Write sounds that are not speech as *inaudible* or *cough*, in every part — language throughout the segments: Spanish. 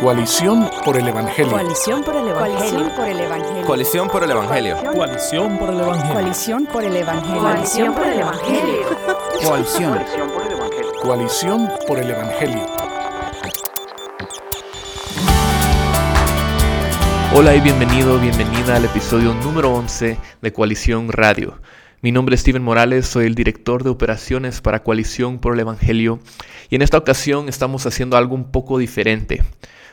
Coalición por el Evangelio. Coalición por el Evangelio. Coalición por el Evangelio. Coalición por el Evangelio. Coalición por el Evangelio. Coalición por el Evangelio. Coalición por el Evangelio. Coalición. Coalición por el Evangelio. Hola y bienvenido, bienvenida al episodio número 11 de Coalición Radio. Mi nombre es Steven Morales, soy el director de operaciones para Coalición por el Evangelio y en esta ocasión estamos haciendo algo un poco diferente.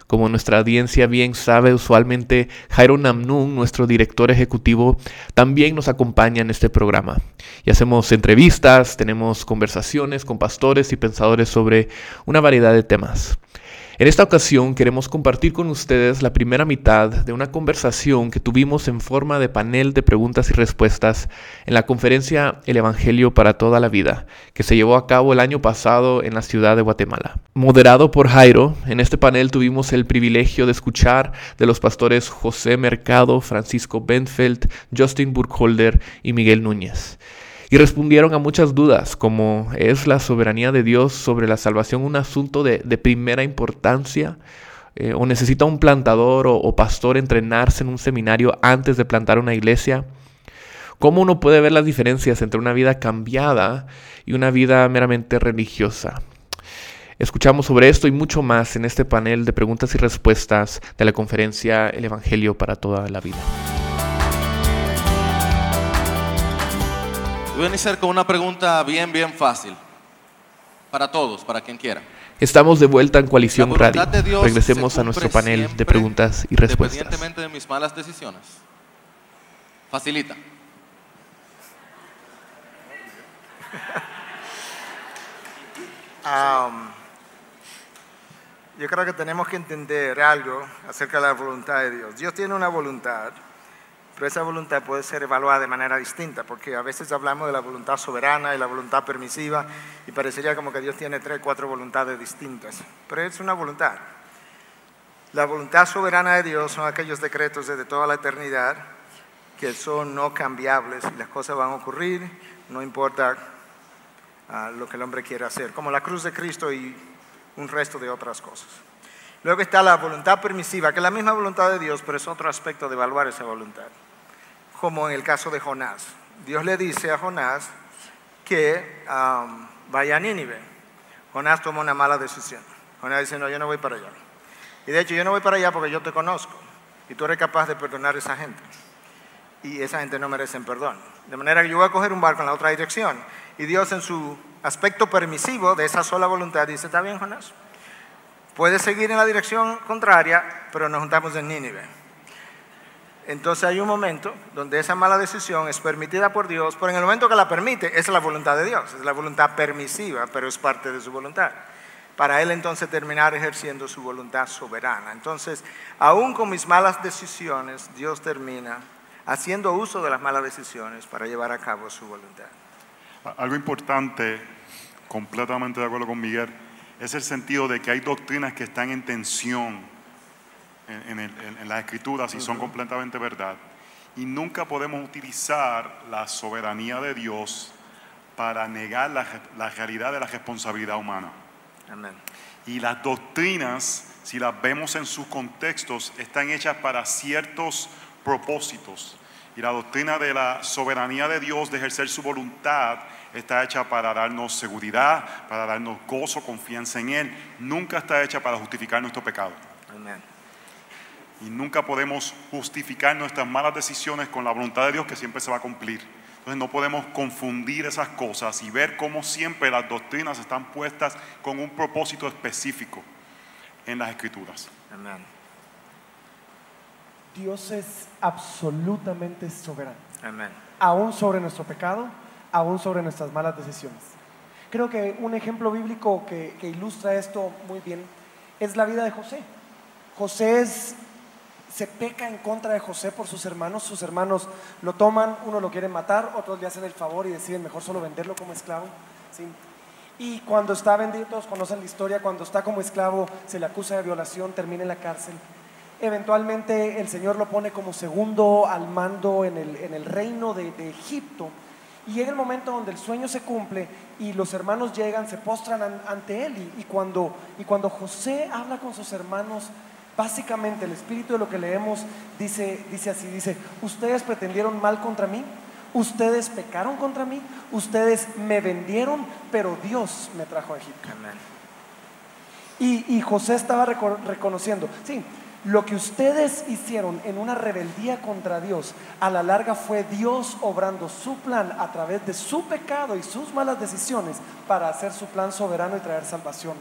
Como nuestra audiencia bien sabe, usualmente Jairo Namnun, nuestro director ejecutivo, también nos acompaña en este programa. Y hacemos entrevistas, tenemos conversaciones con pastores y pensadores sobre una variedad de temas. En esta ocasión queremos compartir con ustedes la primera mitad de una conversación que tuvimos en forma de panel de preguntas y respuestas en la conferencia El Evangelio para toda la vida, que se llevó a cabo el año pasado en la ciudad de Guatemala. Moderado por Jairo, en este panel tuvimos el privilegio de escuchar de los pastores José Mercado, Francisco Benfeld, Justin Burkholder y Miguel Núñez y respondieron a muchas dudas, como ¿es la soberanía de Dios sobre la salvación un asunto de, primera importancia? Eh, ¿O necesita un plantador o, o pastor entrenarse en un seminario antes de plantar una iglesia? ¿Cómo uno puede ver las diferencias entre una vida cambiada y una vida meramente religiosa? Escuchamos sobre esto y mucho más en este panel de preguntas y respuestas de la conferencia El Evangelio para toda la vida. Voy a iniciar con una pregunta bien, bien fácil. Para todos, para quien quiera. Estamos de vuelta en Coalición Radio. de Dios Regresemos se a nuestro panel de preguntas y respuestas. Independientemente de mis malas decisiones. Facilita. Um, yo creo que tenemos que entender algo acerca de la voluntad de Dios. Dios tiene una voluntad, pero esa voluntad puede ser evaluada de manera distinta, porque a veces hablamos de la voluntad soberana y la voluntad permisiva, y parecería como que Dios tiene tres, cuatro voluntades distintas, pero es una voluntad. La voluntad soberana de Dios son aquellos decretos desde toda la eternidad que son no cambiables y las cosas van a ocurrir, no importa ah, lo que el hombre quiera hacer, como la cruz de Cristo y un resto de otras cosas. Luego está la voluntad permisiva, que es la misma voluntad de Dios, pero es otro aspecto de evaluar esa voluntad. Como en el caso de Jonás. Dios le dice a Jonás que am, vaya a Nínive. Jonás toma una mala decisión. Jonás dice, no, yo no voy para allá. Y de hecho, yo no voy para allá porque yo te conozco. Y tú eres capaz de perdonar a esa gente. Y esa gente no merece perdón. De manera que yo voy a coger un barco en la otra dirección. Y Dios en su aspecto permisivo de esa sola voluntad dice, está bien, Jonás. Puedes seguir en la dirección contraria, pero nos juntamos en Nínive. Entonces hay un momento donde esa mala decisión es permitida por Dios, pero en el momento que la permite es la voluntad de Dios, es la voluntad permisiva, pero es parte de su voluntad. Para Él entonces terminar ejerciendo su voluntad soberana. Entonces, aún con mis malas decisiones, Dios termina haciendo uso de las malas decisiones para llevar a cabo su voluntad. Algo importante, completamente de acuerdo con Miguel, es el sentido de que hay doctrinas que están en tensión en, en el- en- las escrituras y son completamente verdad. Y nunca podemos utilizar la soberanía de Dios para negar la, la realidad de la responsabilidad humana. Amén. Y las doctrinas, si las vemos en sus contextos, están hechas para ciertos propósitos. Y la doctrina de la soberanía de Dios, de ejercer su voluntad, está hecha para darnos seguridad, para darnos gozo, confianza en Él. Nunca está hecha para justificar nuestro pecado. Amén. Y nunca podemos justificar nuestras malas decisiones con la voluntad de Dios que siempre se va a cumplir. Entonces no podemos confundir esas cosas y ver cómo siempre las doctrinas están puestas con un propósito específico en las escrituras. Amén. Dios es absolutamente soberano, Amén. aún sobre nuestro pecado, aún sobre nuestras malas decisiones. Creo que un ejemplo bíblico que, que ilustra esto muy bien es la vida de José. José es- se peca en contra de José por sus hermanos, sus hermanos lo toman, uno lo quiere matar, otros le hacen el favor y deciden mejor solo venderlo como esclavo. ¿sí? Y cuando está vendido, todos conocen la historia, cuando está como esclavo se le acusa de violación, termina en la cárcel. Eventualmente el Señor lo pone como segundo al mando en el, en el reino de, de Egipto Y llega el momento donde el sueño se cumple y los hermanos llegan, se postran an- ante él. Y cuando, y cuando José habla con sus hermanos, básicamente el espíritu de lo que leemos dice, dice así, dice, ustedes pretendieron mal contra mí, ustedes pecaron contra mí, ustedes me vendieron, pero Dios me trajo a Egipto. Amén. Y, y José estaba reco- reconociendo, sí, lo que ustedes hicieron en una rebeldía contra Dios, a la larga fue Dios obrando su plan a través de su pecado y sus malas decisiones para hacer su plan soberano y traer salvación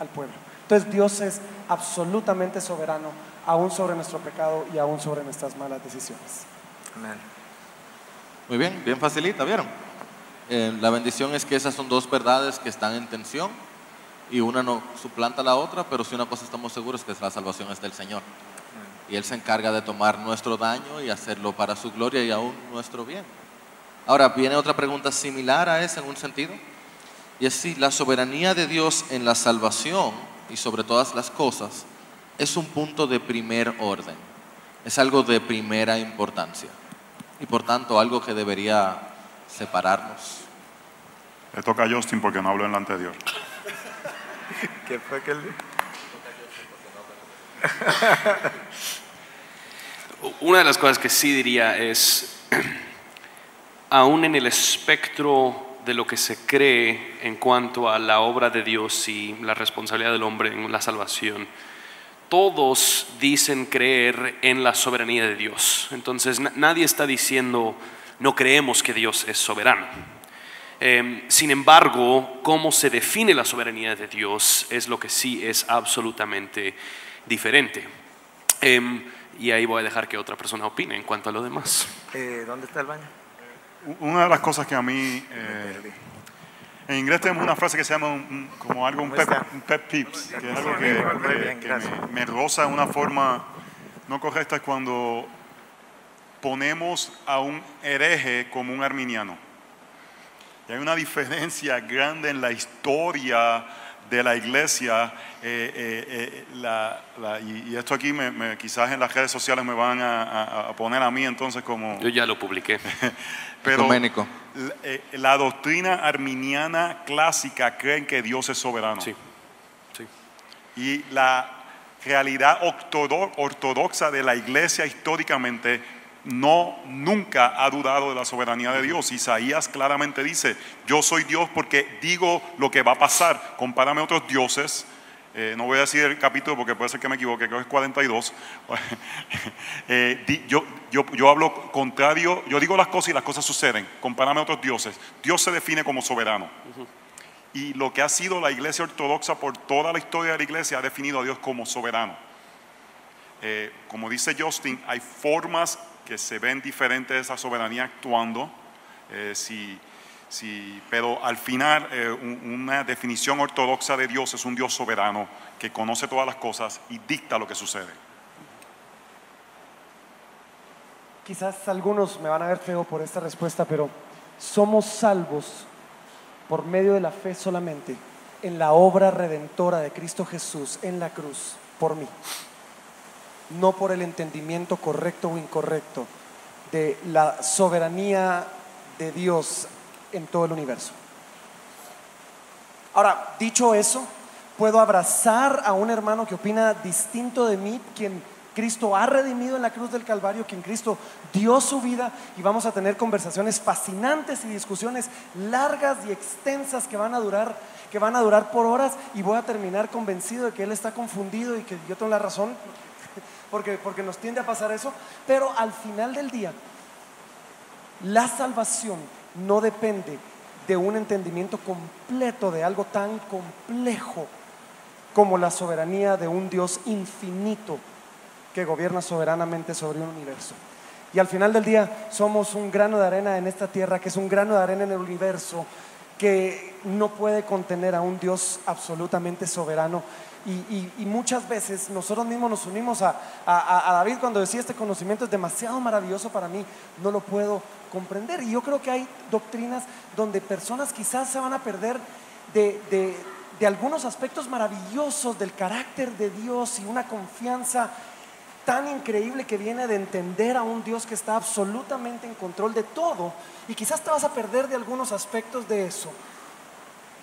al pueblo. Entonces Dios es absolutamente soberano, aún sobre nuestro pecado y aún sobre nuestras malas decisiones. Amén. Muy bien, bien facilita, ¿vieron? Eh, la bendición es que esas son dos verdades que están en tensión y una no suplanta a la otra, pero si una cosa estamos seguros que es la salvación es del Señor. Y Él se encarga de tomar nuestro daño y hacerlo para su gloria y aún nuestro bien. Ahora, viene otra pregunta similar a esa en un sentido. Y es si la soberanía de Dios en la salvación y sobre todas las cosas es un punto de primer orden. Es algo de primera importancia. Y por tanto algo que debería separarnos. Le toca a Justin porque no habló en la anterior. *laughs* ¿Qué fue que él dijo? *laughs* Una de las cosas que sí diría es, *clears throat* aún en el espectro de lo que se cree en cuanto a la obra de Dios y la responsabilidad del hombre en la salvación, todos dicen creer en la soberanía de Dios. Entonces na- nadie está diciendo no creemos que Dios es soberano. Eh, sin embargo, cómo se define la soberanía de Dios es lo que sí es absolutamente diferente. Em, y ahí voy a dejar que otra persona opine en cuanto a lo demás. Eh, ¿Dónde está el baño? Una de las cosas que a mí, eh, en inglés tenemos una frase que se llama un- un- como algo, un ¿Cómo pet, está? un que es algo que, me, me roza de una forma no correcta, es cuando ponemos a un hereje como un arminiano. Y hay una diferencia grande en la historia de la iglesia. eh, eh, eh, la- la- y, y esto aquí me- me- quizás en las redes sociales me van a, a- a poner a mí entonces como... Yo ya lo publiqué. *laughs* Pero la, eh, la doctrina arminiana clásica creen que Dios es soberano. Sí. Sí. Y la realidad ortodo- ortodoxa de la iglesia históricamente no nunca ha dudado de la soberanía de Dios. Isaías claramente dice, yo soy Dios porque digo lo que va a pasar. Compárame a otros dioses. Eh, no voy a decir el capítulo porque puede ser que me equivoque, creo que es 42. *laughs* Eh, di- yo, yo, yo hablo contrario, yo digo las cosas y las cosas suceden. Compárame a otros dioses. Dios se define como soberano. Y lo que ha sido la iglesia ortodoxa por toda la historia de la iglesia ha definido a Dios como soberano. Eh, como dice Justin, hay formas que se ven diferentes de esa soberanía actuando, si- si- pero al final eh, un- una definición ortodoxa de Dios es un Dios soberano que conoce todas las cosas y dicta lo que sucede. Quizás algunos me van a ver feo por esta respuesta, pero somos salvos por medio de la fe solamente en la obra redentora de Cristo Jesús en la cruz por mí, no por el entendimiento correcto o incorrecto de la soberanía de Dios en todo el universo. Ahora, dicho eso, puedo abrazar a un hermano que opina distinto de mí, quien Cristo ha redimido en la cruz del Calvario, quien Cristo dio su vida y vamos a tener conversaciones fascinantes y discusiones largas y extensas que van a durar que van a durar por horas y voy a terminar convencido de que él está confundido y que yo tengo la razón *laughs* porque porque nos tiende a pasar eso, pero al final del día la salvación no depende de un entendimiento completo de algo tan complejo como la soberanía de un Dios infinito que gobierna soberanamente sobre un universo. Y al final del día somos un grano de arena en esta tierra, que es un grano de arena en el universo, que no puede contener a un Dios absolutamente soberano. Y, muchas veces nosotros mismos nos unimos a- a David cuando decía este conocimiento es demasiado maravilloso para mí, no lo puedo comprender. Y yo creo que hay doctrinas donde personas quizás se van a perder de, de- algunos aspectos maravillosos del carácter de Dios y una confianza tan increíble que viene de entender a un Dios que está absolutamente en control de todo. Y quizás te vas a perder de algunos aspectos de eso,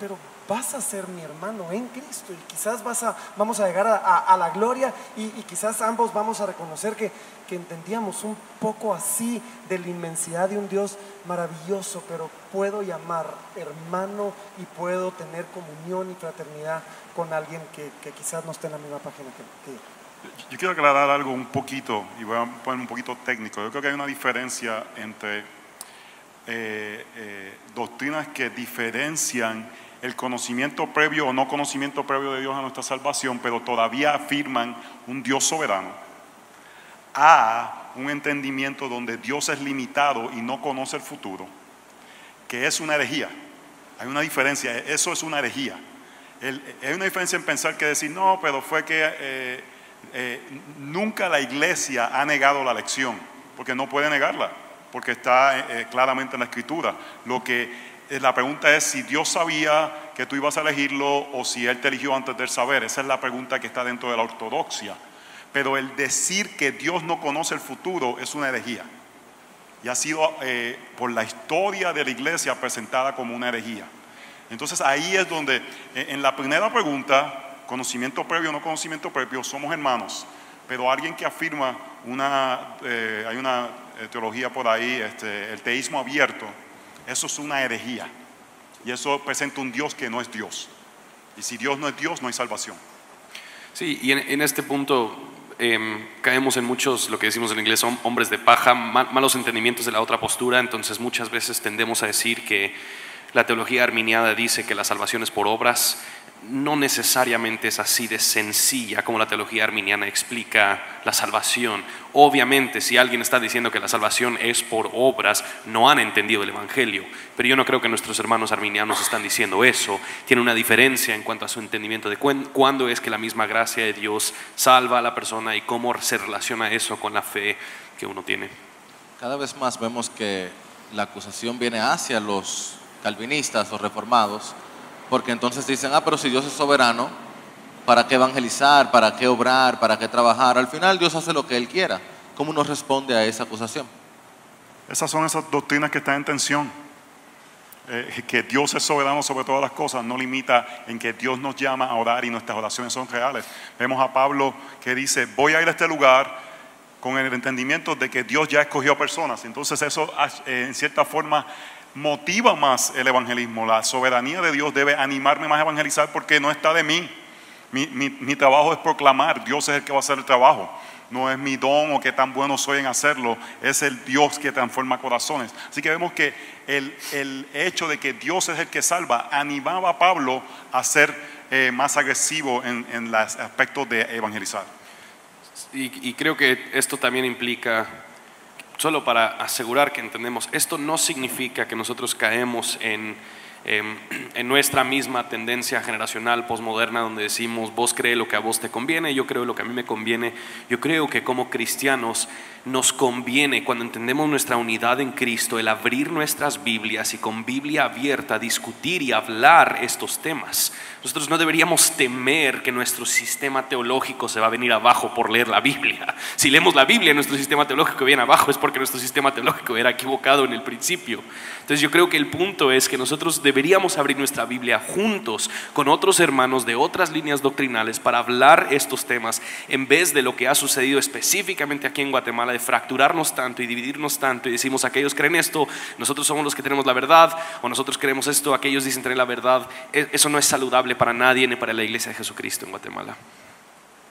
pero vas a ser mi hermano en Cristo y quizás vas a, vamos a llegar a, a- a la gloria y, y quizás ambos vamos a reconocer que, que entendíamos un poco así de la inmensidad de un Dios maravilloso, pero puedo llamar hermano y puedo tener comunión y fraternidad con alguien que, que quizás no esté en la misma página que, que yo. Yo quiero aclarar algo un poquito, y voy a poner un poquito técnico. Yo creo que hay una diferencia entre eh, eh, doctrinas que diferencian el conocimiento previo o no conocimiento previo de Dios a nuestra salvación, pero todavía afirman un Dios soberano, a un entendimiento donde Dios es limitado y no conoce el futuro, que es una herejía. Hay una diferencia, eso es una herejía. Hay una diferencia en pensar que decir, no, pero fue que eh, eh, nunca la iglesia ha negado la lección, porque no puede negarla, porque está eh, claramente en la escritura. Lo que la pregunta es si Dios sabía que tú ibas a elegirlo o si Él te eligió antes del saber. Esa es la pregunta que está dentro de la ortodoxia. Pero el decir que Dios no conoce el futuro es una herejía. Y ha sido eh, por la historia de la iglesia presentada como una herejía. Entonces ahí es donde, eh, en la primera pregunta, conocimiento previo o no conocimiento previo, somos hermanos. Pero alguien que afirma una, eh, hay una eh, teología por ahí, este, el teísmo abierto, eso es una herejía. Y eso presenta un Dios que no es Dios. Y si Dios no es Dios, no hay salvación. Sí, y en, este punto em, caemos en muchos, lo que decimos en inglés, hom- hombres de paja, ma- malos entendimientos de la otra postura, entonces muchas veces tendemos a decir que la teología arminiana dice que la salvación es por obras, no necesariamente es así de sencilla como la teología arminiana explica la salvación. Obviamente, si alguien está diciendo que la salvación es por obras, no han entendido el Evangelio. Pero yo no creo que nuestros hermanos arminianos están diciendo eso. Tiene una diferencia en cuanto a su entendimiento de cuán- cuándo es que la misma gracia de Dios salva a la persona y cómo se relaciona eso con la fe que uno tiene. Cada vez más vemos que la acusación viene hacia los calvinistas o reformados, porque entonces dicen, ah, pero si Dios es soberano, ¿para qué evangelizar? ¿Para qué obrar? ¿Para qué trabajar? Al final Dios hace lo que Él quiera. ¿Cómo uno responde a esa acusación? Esas son esas doctrinas que están en tensión. Eh, que Dios es soberano sobre todas las cosas no limita en que Dios nos llama a orar y nuestras oraciones son reales. Vemos a Pablo que dice, voy a ir a este lugar con el entendimiento de que Dios ya escogió personas. Entonces eso eh, en cierta forma motiva más el evangelismo. La soberanía de Dios debe animarme más a evangelizar porque no está de mí. Mi, mi- mi trabajo es proclamar, Dios es el que va a hacer el trabajo. No es mi don o qué tan bueno soy en hacerlo, es el Dios que transforma corazones. Así que vemos que el, el hecho de que Dios es el que salva animaba a Pablo a ser eh, más agresivo en, en los aspectos de evangelizar. Y, y creo que esto también implica, solo para asegurar que entendemos, esto no significa que nosotros caemos en, em, *clears throat* en nuestra misma tendencia generacional posmoderna donde decimos vos crees lo que a vos te conviene, yo creo lo que a mí me conviene. Yo creo que como cristianos nos conviene cuando entendemos nuestra unidad en Cristo el abrir nuestras Biblias y con Biblia abierta discutir y hablar estos temas. Nosotros no deberíamos temer que nuestro sistema teológico se va a venir abajo por leer la Biblia. *laughs* Si leemos la Biblia, nuestro sistema teológico viene abajo, es porque nuestro sistema teológico era equivocado en el principio. Entonces yo creo que el punto es que nosotros deberíamos abrir nuestra Biblia juntos con otros hermanos de otras líneas doctrinales para hablar estos temas en vez de lo que ha sucedido específicamente aquí en Guatemala de fracturarnos tanto y dividirnos tanto y decimos aquellos creen esto, nosotros somos los que tenemos la verdad o nosotros creemos esto, aquellos dicen tener la verdad. E- Eso no es saludable para nadie ni para la iglesia de Jesucristo en Guatemala.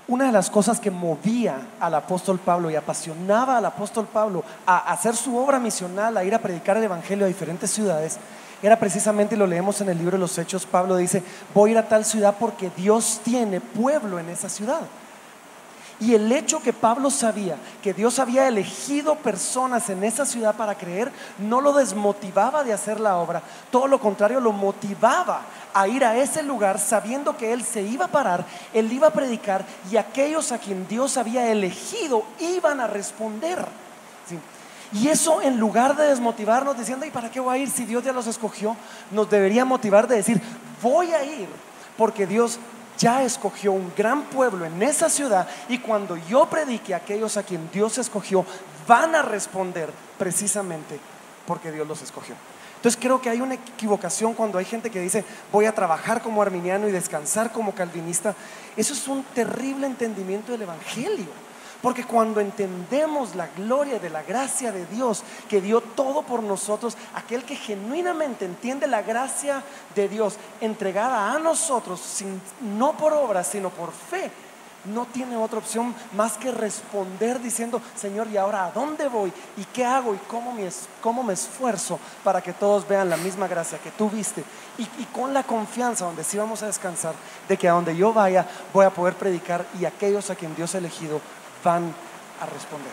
Una de las cosas que movía al apóstol Pablo y apasionaba al apóstol Pablo a hacer su obra misional, a ir a predicar el Evangelio a diferentes ciudades, era precisamente, lo leemos en el libro de los Hechos, Pablo dice, voy a ir a tal ciudad porque Dios tiene pueblo en esa ciudad. Y el hecho que Pablo sabía que Dios había elegido personas en esa ciudad para creer, no lo desmotivaba de hacer la obra, todo lo contrario, lo motivaba a ir a ese lugar sabiendo que él se iba a parar, él iba a predicar y aquellos a quien Dios había elegido iban a responder. ¿sí? Y eso en lugar de desmotivarnos diciendo, ¿y para qué voy a ir si Dios ya los escogió? Nos debería motivar de decir, voy a ir porque Dios ya escogió un gran pueblo en esa ciudad y cuando yo predique, aquellos a quien Dios escogió van a responder precisamente porque Dios los escogió. Entonces creo que hay una equivocación cuando hay gente que dice voy a trabajar como arminiano y descansar como calvinista. Eso es un terrible entendimiento del Evangelio. Porque cuando entendemos la gloria de la gracia de Dios, que dio todo por nosotros, aquel que genuinamente entiende la gracia de Dios entregada a nosotros, sin- no por obras, sino por fe, no tiene otra opción más que responder diciendo, Señor, ¿y ahora a dónde voy? ¿Y qué hago? ¿Y cómo me, esfuerzo para que todos vean la misma gracia que tú viste? Y con la confianza donde sí vamos a descansar, de que a donde yo vaya voy a poder predicar y aquellos a quien Dios ha elegido van a responder.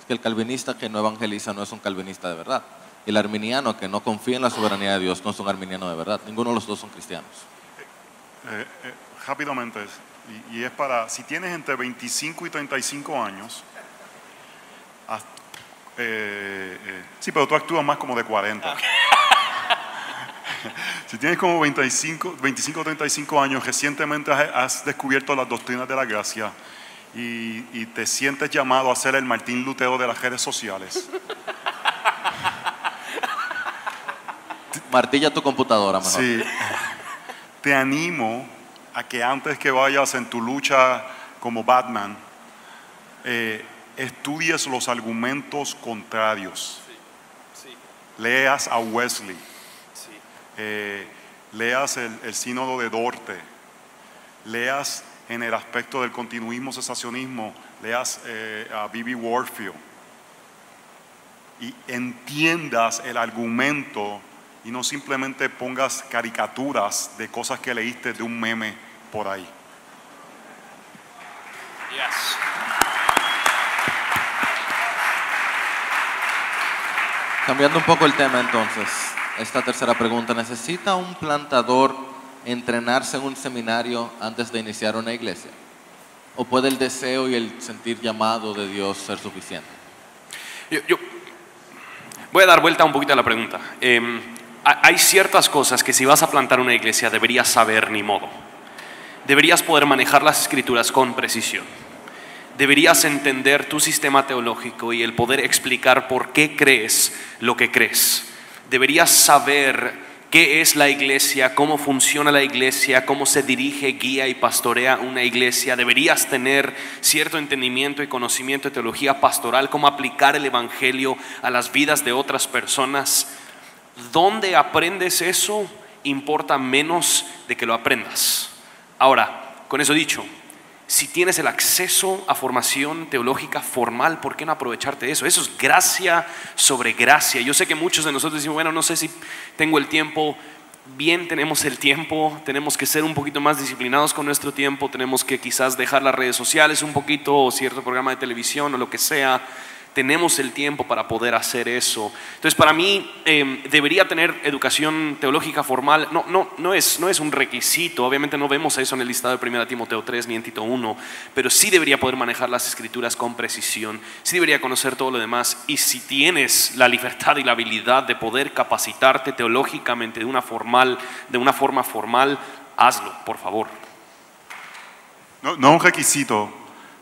Es que el calvinista que no evangeliza no es un calvinista de verdad. Y el arminiano que no confía en la soberanía de Dios no es un arminiano de verdad. Ninguno de los dos son cristianos. Eh, eh, rápidamente, y, y es para, si tienes entre 25 y 35 años, haz- eh, eh, sí, pero tú actúas más como de 40. *laughs* si tienes como 25, 25 o 35 años, recientemente has, has descubierto las doctrinas de la gracia y, y te sientes llamado a ser el Martín Lutero de las redes sociales. *laughs* Martilla tu computadora mejor. Sí. Te animo a que antes que vayas en tu lucha como Batman, eh, estudies los argumentos contrarios. Leas a Wesley. Eh, leas el, el sínodo de Dorte. Leas en el aspecto del continuismo cesacionismo. Leas eh, a Bibi Warfield. Y entiendas el argumento y no simplemente pongas caricaturas de cosas que leíste de un meme por ahí. Yes. Cambiando un poco el tema entonces, esta tercera pregunta, ¿necesita un plantador entrenarse en un seminario antes de iniciar una iglesia? ¿O puede el deseo y el sentir llamado de Dios ser suficiente? Yo, voy a dar vuelta un poquito a la pregunta. Ha- hay ciertas cosas que si vas a plantar una iglesia deberías saber ni modo. Deberías poder manejar las escrituras con precisión. Deberías entender tu sistema teológico y el poder explicar por qué crees lo que crees. Deberías saber qué es la iglesia, cómo funciona la iglesia, cómo se dirige, guía y pastorea una iglesia. Deberías tener cierto entendimiento y conocimiento de teología pastoral, cómo aplicar el Evangelio a las vidas de otras personas. ¿Dónde aprendes eso? Importa menos de que lo aprendas. Ahora, con eso dicho, si tienes el acceso a formación teológica formal, ¿por qué no aprovecharte de eso? Eso es gracia sobre gracia. Yo sé que muchos de nosotros decimos, bueno, no sé si tengo el tiempo. Bien, tenemos el tiempo, tenemos que ser un poquito más disciplinados con nuestro tiempo, tenemos que quizás dejar las redes sociales un poquito o cierto programa de televisión o lo que sea. Tenemos el tiempo para poder hacer eso. Entonces, para mí, eh, debería tener educación teológica formal. No, no, no, es, no es un requisito. Obviamente no vemos eso en el listado de 1 Timoteo 3 ni en Tito 1. Pero sí debería poder manejar las escrituras con precisión. Sí debería conocer todo lo demás. Y si tienes la libertad y la habilidad de poder capacitarte teológicamente de una, formal, de una forma formal, hazlo, por favor. No, no un requisito,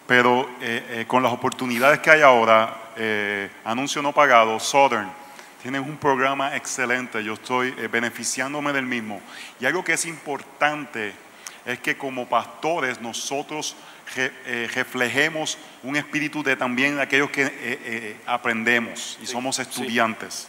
pero eh, eh, con las oportunidades que hay ahora, eh, anuncio no pagado, Southern, tienen un programa excelente, yo estoy eh, beneficiándome del mismo. Y algo que es importante es que como pastores nosotros re- eh, reflejemos un espíritu de también aquellos que aprendemos y somos estudiantes.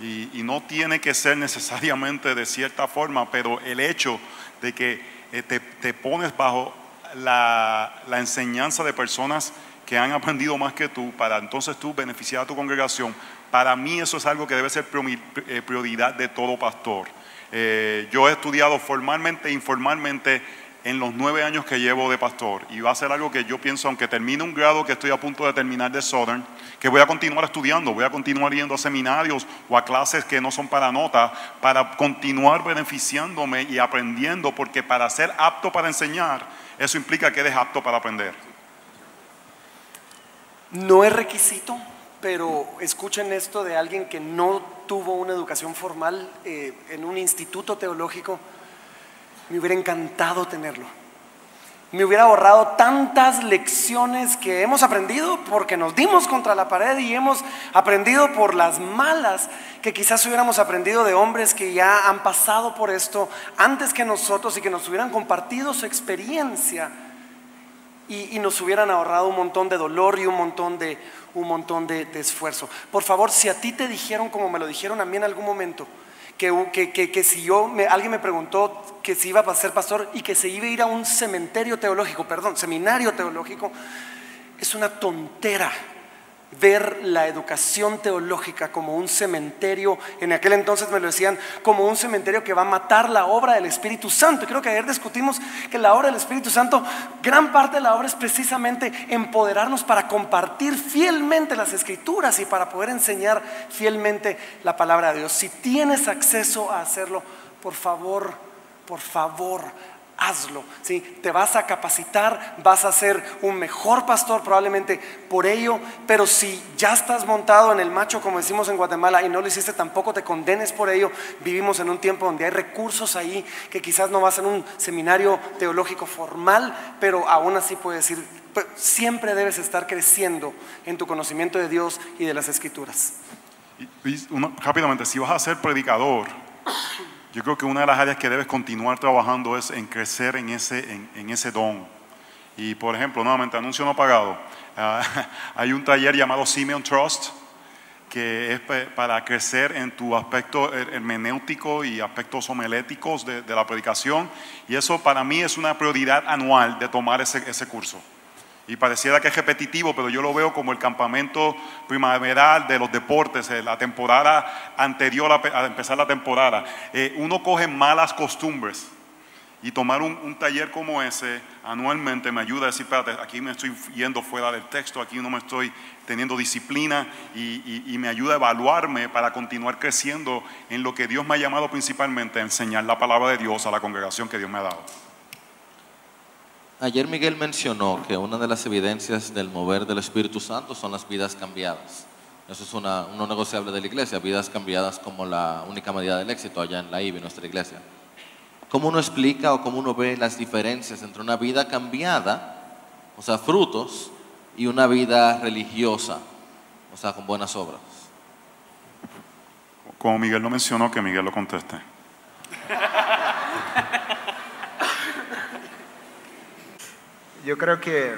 Y, y no tiene que ser necesariamente de cierta forma, pero el hecho de que te, te pones bajo la, la enseñanza de personas que han aprendido más que tú para entonces tú beneficiar a tu congregación, para mí eso es algo que debe ser eh, prioridad de todo pastor. Eh, yo he estudiado formalmente e informalmente en los nueve años que llevo de pastor y va a ser algo que yo pienso, aunque termine un grado que estoy a punto de terminar de Southern, que voy a continuar estudiando, voy a continuar yendo a seminarios o a clases que no son para nota, para continuar beneficiándome y aprendiendo, porque para ser apto para enseñar, eso implica que eres apto para aprender. No es requisito, pero escuchen esto de alguien que no tuvo una educación formal eh, en un instituto teológico. Me hubiera encantado tenerlo. Me hubiera ahorrado tantas lecciones que hemos aprendido porque nos dimos contra la pared y hemos aprendido por las malas que quizás hubiéramos aprendido de hombres que ya han pasado por esto antes que nosotros y que nos hubieran compartido su experiencia y, nos hubieran ahorrado un montón de dolor y un montón de, un montón de, esfuerzo. Por favor, si a ti te dijeron como me lo dijeron a mí en algún momento, que, que, que, si yo, alguien me preguntó que si iba a ser pastor y que se iba a ir a un cementerio teológico, perdón, seminario teológico, es una tontera ver la educación teológica como un cementerio, en aquel entonces me lo decían, como un cementerio que va a matar la obra del Espíritu Santo. Creo que ayer discutimos que la obra del Espíritu Santo, gran parte de la obra es precisamente empoderarnos para compartir fielmente las escrituras y para poder enseñar fielmente la palabra de Dios. Si tienes acceso a hacerlo, por favor, por favor, hazlo. ¿sí? Te vas a capacitar, vas a ser un mejor pastor probablemente por ello, pero si ya estás montado en el macho, como decimos en Guatemala, y no lo hiciste, tampoco te condenes por ello. Vivimos en un tiempo donde hay recursos ahí que quizás no vas en un seminario teológico formal, pero aún así puedes pues, siempre debes estar creciendo en tu conocimiento de Dios y de las escrituras. Y- rápidamente, si vas a ser predicador, yo creo que una de las áreas que debes continuar trabajando es en crecer en ese, en, ese don. Y por ejemplo, nuevamente, anuncio no pagado. Ah, *laughs* hay un taller llamado Simeon Trust, que es para crecer en tu aspecto her- hermenéutico y aspectos homiléticos de, de la predicación. Y eso para mí es una prioridad anual de tomar ese, ese curso. Y pareciera que es repetitivo, pero yo lo veo como el campamento primaveral de los deportes, eh, la temporada anterior a, pe- a empezar la temporada. Eh, uno coge malas costumbres y tomar un, taller como ese anualmente me ayuda a decir, espérate, aquí me estoy yendo fuera del texto, aquí no me estoy teniendo disciplina y, y- y me ayuda a evaluarme para continuar creciendo en lo que Dios me ha llamado principalmente, a enseñar la palabra de Dios a la congregación que Dios me ha dado. Ayer Miguel mencionó que una de las evidencias del mover del Espíritu Santo son las vidas cambiadas. Eso es una, un no negociable de la iglesia, vidas cambiadas como la única medida del éxito allá en la IBI, nuestra iglesia. ¿Cómo uno explica o cómo uno ve las diferencias entre una vida cambiada, o sea, frutos, y una vida religiosa, o sea, con buenas obras? Como Miguel lo mencionó, que Miguel lo conteste. *laughs* Yo creo que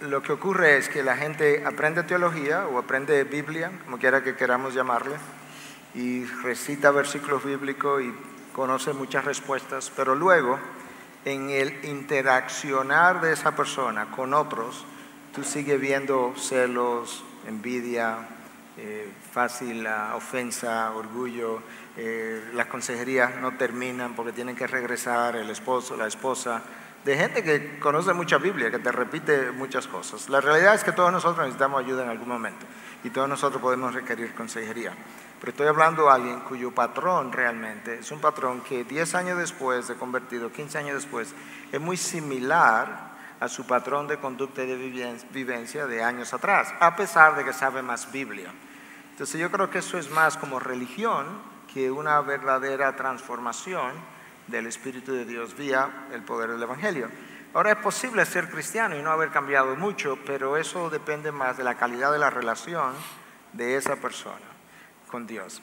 lo que ocurre es que la gente aprende teología o aprende Biblia, como quiera que queramos llamarle, y recita versículos bíblicos y conoce muchas respuestas, pero luego en el interaccionar de esa persona con otros, tú sigues viendo celos, envidia, eh, fácil la ofensa, orgullo, eh, las consejerías no terminan porque tienen que regresar el esposo, la esposa, de gente que conoce mucha Biblia, que te repite muchas cosas. La realidad es que todos nosotros necesitamos ayuda en algún momento y todos nosotros podemos requerir consejería. Pero estoy hablando de alguien cuyo patrón realmente es un patrón que 10 años después de convertido, 15 años después, es muy similar a su patrón de conducta y de viven- vivencia de años atrás, a pesar de que sabe más Biblia. Entonces yo creo que eso es más como religión que una verdadera transformación del Espíritu de Dios vía el poder del Evangelio. Ahora es posible ser cristiano y no haber cambiado mucho, pero eso depende más de la calidad de la relación de esa persona con Dios.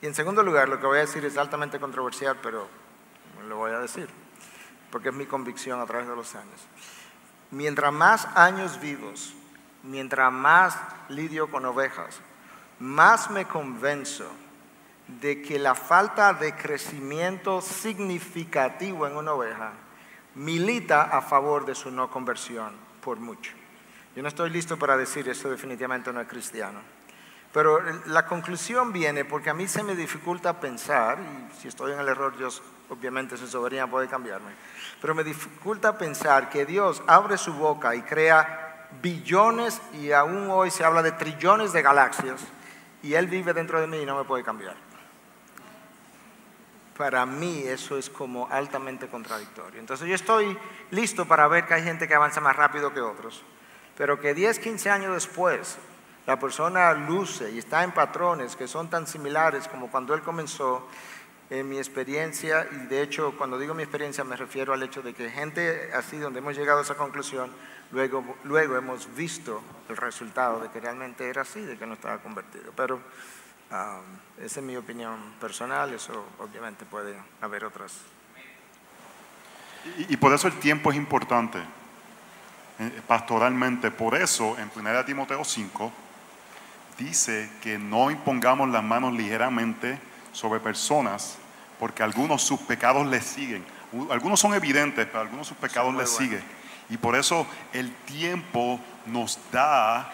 Y en segundo lugar, lo que voy a decir es altamente controversial, pero lo voy a decir, porque es mi convicción a través de los años. Mientras más años vivos, mientras más lidio con ovejas, más me convenzo de que la falta de crecimiento significativo en una oveja milita a favor de su no conversión por mucho. Yo no estoy listo para decir eso definitivamente no es cristiano. Pero la conclusión viene porque a mí se me dificulta pensar, y si estoy en el error, Dios obviamente su soberanía puede cambiarme, pero me dificulta pensar que Dios abre su boca y crea billones y aún hoy se habla de trillones de galaxias y Él vive dentro de mí y no me puede cambiar. Para mí eso es como altamente contradictorio. Entonces yo estoy listo para ver que hay gente que avanza más rápido que otros, pero que 10, 15 años después la persona luce y está en patrones que son tan similares como cuando él comenzó, en mi experiencia, y de hecho cuando digo mi experiencia me refiero al hecho de que gente así donde hemos llegado a esa conclusión, luego, luego hemos visto el resultado de que realmente era así, de que no estaba convertido. Pero um, esa es mi opinión personal, eso obviamente puede haber otras. Y, y por eso el tiempo es importante, eh, pastoralmente. Por eso en 1 Timoteo 5 dice que no impongamos las manos ligeramente sobre personas, porque algunos sus pecados les siguen. Algunos son evidentes, pero algunos sus pecados les buenos. siguen. Y por eso el tiempo nos da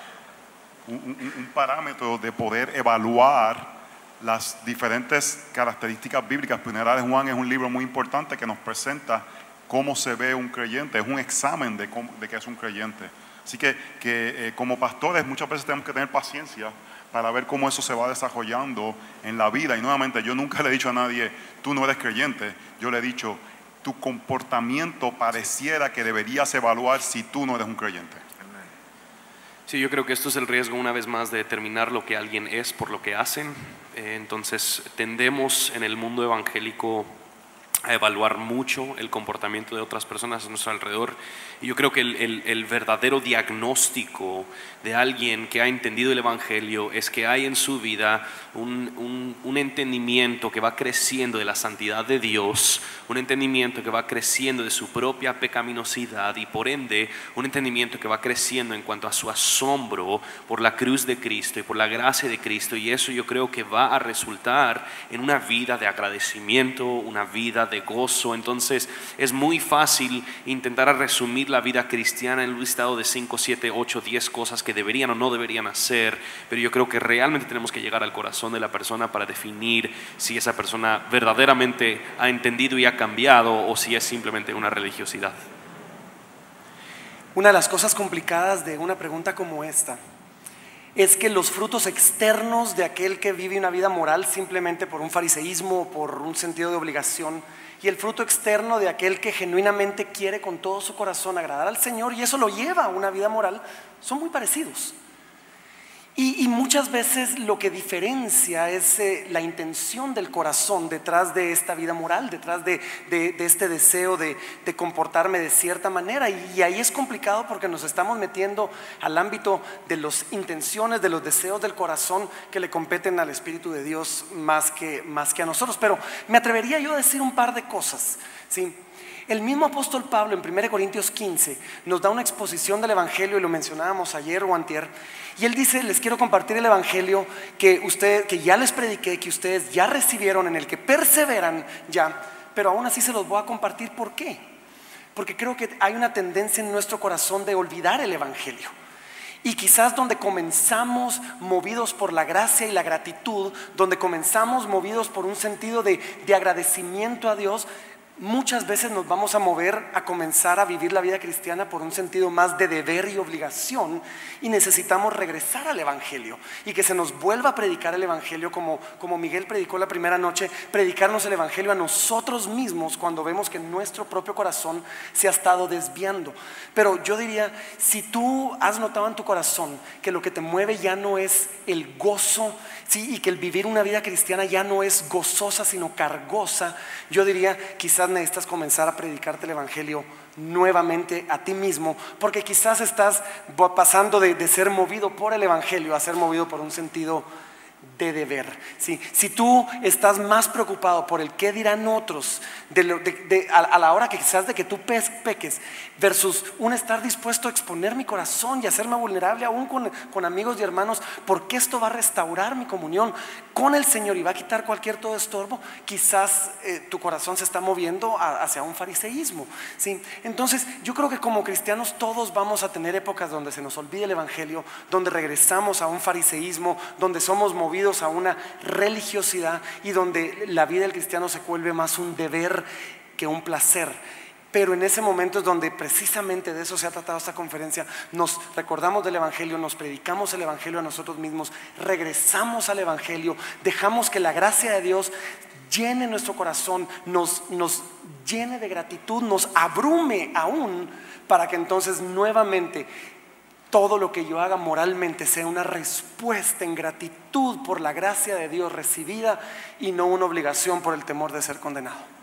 un, parámetro de poder evaluar las diferentes características bíblicas. Primera de Juan es un libro muy importante que nos presenta cómo se ve un creyente, es un examen de, cómo- de qué es un creyente. Así que, que, eh, como pastores muchas veces tenemos que tener paciencia para ver cómo eso se va desarrollando en la vida. Y nuevamente, yo nunca le he dicho a nadie, tú no eres creyente. Yo le he dicho, tu comportamiento pareciera que deberías evaluar si tú no eres un creyente. Sí, yo creo que esto es el riesgo una vez más de determinar lo que alguien es por lo que hacen. Eh, entonces tendemos en el mundo evangélico a evaluar mucho el comportamiento de otras personas a nuestro alrededor. Y yo creo que el, el- verdadero diagnóstico de alguien que ha entendido el Evangelio es que hay en su vida un, un- un entendimiento que va creciendo de la santidad de Dios, un entendimiento que va creciendo de su propia pecaminosidad y por ende un entendimiento que va creciendo en cuanto a su asombro por la cruz de Cristo y por la gracia de Cristo. Y eso yo creo que va a resultar en una vida de agradecimiento, una vida de gozo. Entonces es muy fácil intentar resumir la vida cristiana en un listado de 5, 7, 8, 10 cosas que deberían o no deberían hacer. Pero yo creo que realmente tenemos que llegar al corazón de la persona para definir si esa persona verdaderamente ha entendido y ha cambiado o si es simplemente una religiosidad. Una de las cosas complicadas de una pregunta como esta es que los frutos externos de aquel que vive una vida moral simplemente por un fariseísmo o por un sentido de obligación y el fruto externo de aquel que genuinamente quiere con todo su corazón agradar al Señor y eso lo lleva a una vida moral son muy parecidos. Y, muchas veces lo que diferencia es eh, la intención del corazón detrás de esta vida moral, detrás de, este deseo de, comportarme de cierta manera. Y, y ahí es complicado porque nos estamos metiendo al ámbito de las intenciones, de los deseos del corazón que le competen al Espíritu de Dios más que, más que a nosotros. Pero me atrevería yo a decir un par de cosas. ¿sí? El mismo apóstol Pablo en 1 Corintios 15 nos da una exposición del Evangelio y lo mencionábamos ayer o antier. Y él dice, les quiero compartir el Evangelio que, usted, que ya les prediqué, que ustedes ya recibieron, en el que perseveran ya, pero aún así se los voy a compartir. ¿Por qué? Porque creo que hay una tendencia en nuestro corazón de olvidar el Evangelio. Y quizás donde comenzamos movidos por la gracia y la gratitud, donde comenzamos movidos por un sentido de, de agradecimiento a Dios, muchas veces nos vamos a mover a comenzar a vivir la vida cristiana por un sentido más de deber y obligación y necesitamos regresar al Evangelio y que se nos vuelva a predicar el Evangelio como, como Miguel predicó la primera noche, predicarnos el Evangelio a nosotros mismos cuando vemos que nuestro propio corazón se ha estado desviando. Pero yo diría, si tú has notado en tu corazón que lo que te mueve ya no es el gozo, ¿sí? y que el vivir una vida cristiana ya no es gozosa, sino cargosa, yo diría, quizás necesitas comenzar a predicarte el Evangelio nuevamente a ti mismo, porque quizás estás pasando de ser movido por el Evangelio a ser movido por un sentido de deber. ¿sí? Si tú estás más preocupado por el qué dirán otros a, la hora que quizás de que tú peques versus un estar dispuesto a exponer mi corazón y hacerme vulnerable aún con, con amigos y hermanos, porque esto va a restaurar mi comunión con el Señor y va a quitar cualquier todo estorbo, quizás eh, tu corazón se está moviendo hacia un fariseísmo. ¿sí? Entonces yo creo que como cristianos todos vamos a tener épocas donde se nos olvide el Evangelio, donde regresamos a un fariseísmo, donde somos a una religiosidad y donde la vida del cristiano se vuelve más un deber que un placer. Pero en ese momento es donde precisamente de eso se ha tratado esta conferencia. Nos recordamos del Evangelio, nos predicamos el Evangelio a nosotros mismos, regresamos al Evangelio, dejamos que la gracia de Dios llene nuestro corazón, nos, nos llene de gratitud, nos abrume aún para que entonces nuevamente todo lo que yo haga moralmente sea una respuesta en gratitud por la gracia de Dios recibida y no una obligación por el temor de ser condenado.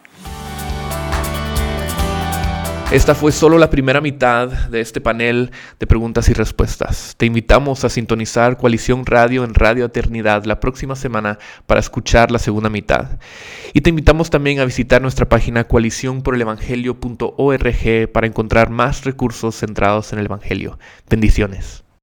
Esta fue solo la primera mitad de este panel de preguntas y respuestas. Te invitamos a sintonizar Coalición Radio en Radio Eternidad la próxima semana para escuchar la segunda mitad. Y te invitamos también a visitar nuestra página coaliciónporelevangelio.org para encontrar más recursos centrados en el Evangelio. Bendiciones.